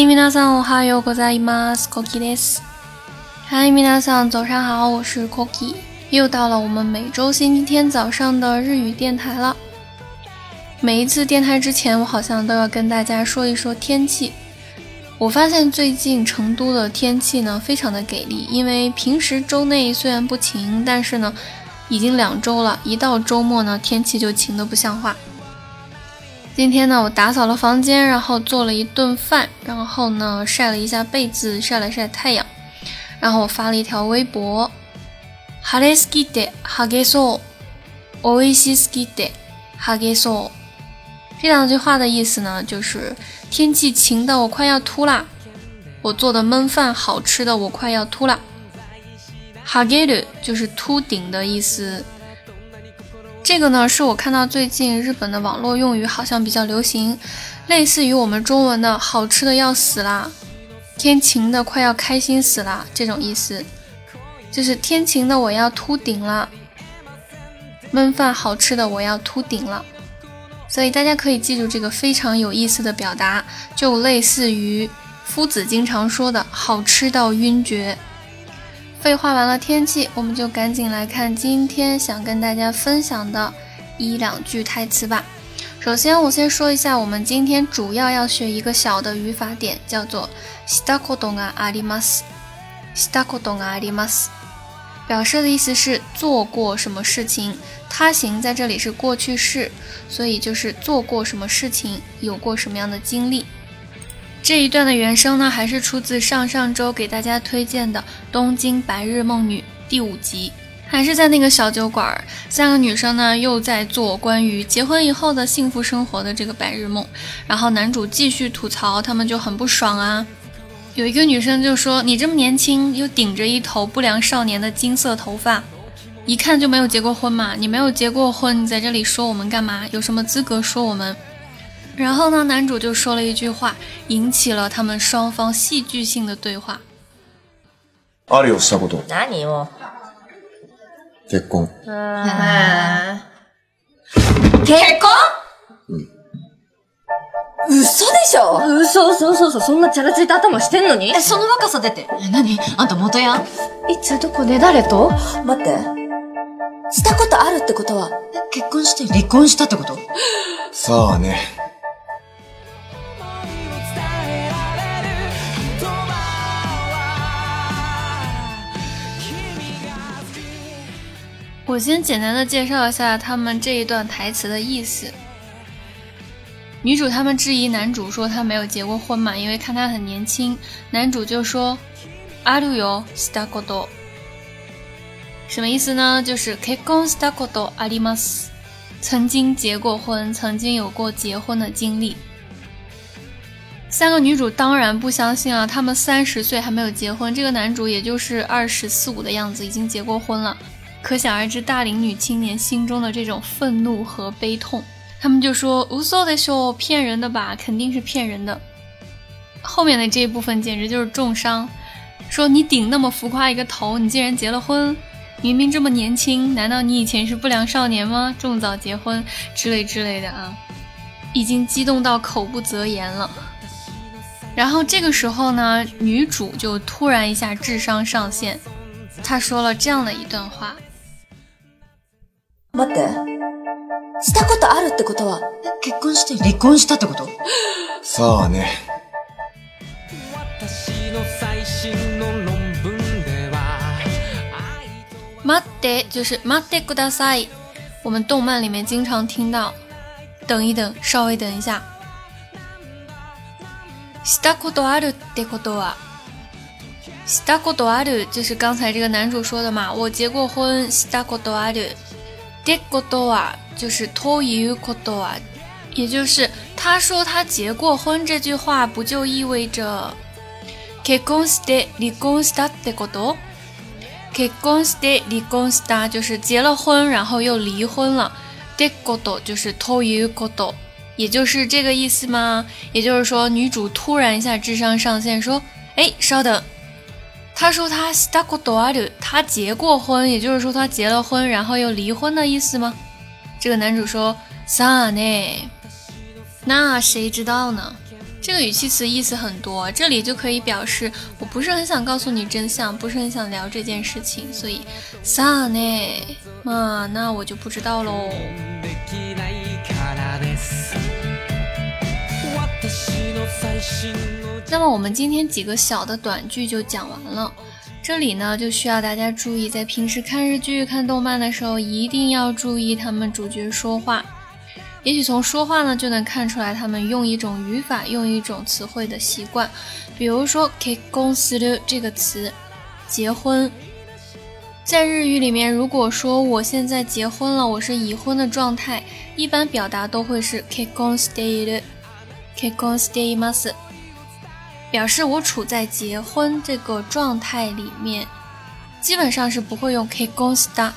嗨，皆さんおはようございます。Cookie です。嗨，皆さん早上好，我是 Cookie。又到了我们每周星期天早上的日语电台了。每一次电台之前，我好像都要跟大家说一说天气。我发现最近成都的天气呢，非常的给力。因为平时周内虽然不晴，但是呢，已经两周了，一到周末呢，天气就晴的不像话。 今天呢，我打扫了房间，然后做了一顿饭，然后呢晒了一下被子，晒了晒太阳，然后我发了一条微博。晴れすぎてハゲそう、美味しすぎてハゲそう。这两句话的意思呢，就是天气晴的我快要秃啦，我做的焖饭好吃的我快要秃啦。ハゲる就是秃顶的意思。 这个呢，是我看到最近日本的网络用语，好像比较流行，类似于我们中文的“好吃的要死啦”，“天晴的快要开心死啦”这种意思，就是天晴的我要秃顶了，焖饭好吃的我要秃顶了，所以大家可以记住这个非常有意思的表达，就类似于夫子经常说的“好吃到晕厥”。废话完了，天气，我们就赶紧来看今天想跟大家分享的一两句台词吧。首先，我先说一下，我们今天主要要学一个小的语法点，叫做“したことがあります”。したことがあります，表示的意思是做过什么事情。他行在这里是过去式，所以就是做过什么事情，有过什么样的经历。 这一段的原声呢，还是出自上上周给大家推荐的《东京白日梦女》第五集，还是在那个小酒馆，三个女生呢又在做关于结婚以后的幸福生活的这个白日梦，然后男主继续吐槽，他们就很不爽啊。有一个女生就说：“你这么年轻，又顶着一头不良少年的金色头发，一看就没有结过婚嘛？你没有结过婚，你在这里说我们干嘛？有什么资格说我们？”然后呢，男主就说了一句话，引起了他们双方戏剧性的对话。あるをしたこと。何を？結婚。結婚？うん。嘘でしょ嘘嘘嘘嘘そんなチャラついた頭してんのにえ、その若さ出て。え、何あんた元ヤンいつどこで誰と待って。したことあるってことは。結婚して離婚したってことさあね。 我先简单的介绍一下他们这一段台词的意思。女主他们质疑男主说他没有结过婚嘛，因为看他很年轻。男主就说：“あるよ、したこと。”什么意思呢？就是結婚したことあります。曾经结过婚，曾经有过结婚的经历。三个女主当然不相信啊，他们三十岁还没有结婚，这个男主也就是二十四五的样子，已经结过婚了。 可想而知，大龄女青年心中的这种愤怒和悲痛。他们就说：“无所的说骗人的吧，肯定是骗人的。”后面的这一部分简直就是重伤。说你顶那么浮夸一个头，你竟然结了婚，明明这么年轻，难道你以前是不良少年吗？这么早结婚之类之类的啊，已经激动到口不择言了。然后这个时候呢，女主就突然一下智商上线，她说了这样的一段话。待って。したことあるってことは、結婚して離婚したってこと？さあね。待って就是待ってください。我们动漫里面经常听到，等一等，稍微等一下。したことあるってことは、したことある？就是刚才这个男主说的嘛，我结过婚。したことある。でことは就是ということは，也就是他说他结过婚这句话不就意味着結婚して離婚したってこと？結婚して離婚した就是结了婚然后又离婚了。でこと就是ということ，也就是这个意思吗？也就是说女主突然一下智商上线，说：“哎，稍等。” 他说他したことある，他结过婚，也就是说他结了婚，然后又离婚的意思吗？这个男主说さあね，那谁知道呢？ 这个语气词意思很多，这里就可以表示我不是很想告诉你真相，不是很想聊这件事情，所以さね嘛，那我就不知道喽。 那么我们今天几个小的短句就讲完了，这里呢就需要大家注意，在平时看日剧、看动漫的时候，一定要注意他们主角说话。也许从说话呢就能看出来，他们用一种语法、用一种词汇的习惯。比如说 k k o n s u 这个词，结婚，在日语里面，如果说我现在结婚了，我是已婚的状态，一般表达都会是 k k o Kikong s t a y m a s 表示我处在结婚这个状态里面，基本上是不会用 k k o n s t a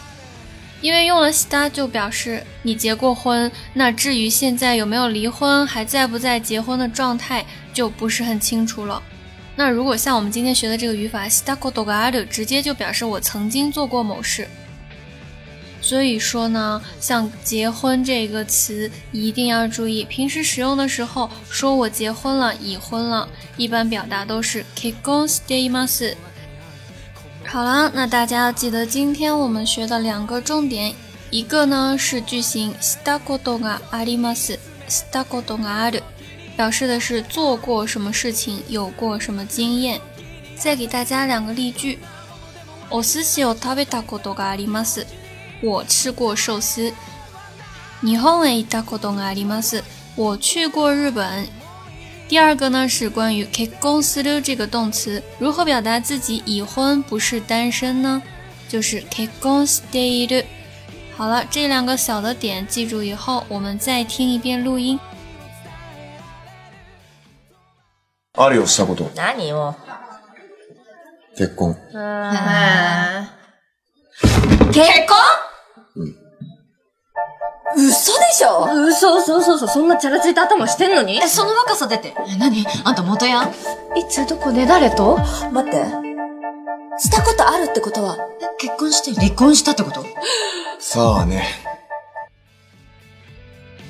因为用了 sta 就表示你结过婚，那至于现在有没有离婚，还在不在结婚的状态，就不是很清楚了。那如果像我们今天学的这个语法 sta koto ga aru，直接就表示我曾经做过某事。所以说呢，像结婚这个词一定要注意，平时使用的时候说我结婚了、已婚了，一般表达都是 kekon stei mas。好了，那大家要记得今天我们学的两个重点，一个呢是句型 sta koto ga arimas，sta koto ga aru，表示的是做过什么事情，有过什么经验。再给大家两个例句，お寿司を食べたことがあります。 我吃过寿司。日本へ行ったことがあります。我去过日本。第二个呢是关于 k 公司的这个动词，如何表达自己已婚不是单身呢？就是 k 公司的。好了，这两个小的点记住以后，我们再听一遍录音。あるよしたこと。何よ。結婚。結婚 嘘でしょ？嘘嘘嘘嘘、そんなチャラついた頭してんのに？え、その若さ出て。え、何？あんた元ヤン？いつどこで誰と？待って。したことあるってことは、え結婚して離婚したってこと？さあね。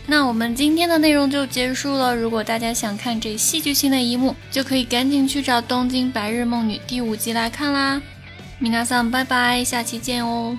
那我们今天的内容就结束了。如果大家想看这戏剧性的一幕，就可以赶紧去找《东京白日梦女》第五集来看啦。米娜桑，拜拜，下期见哦。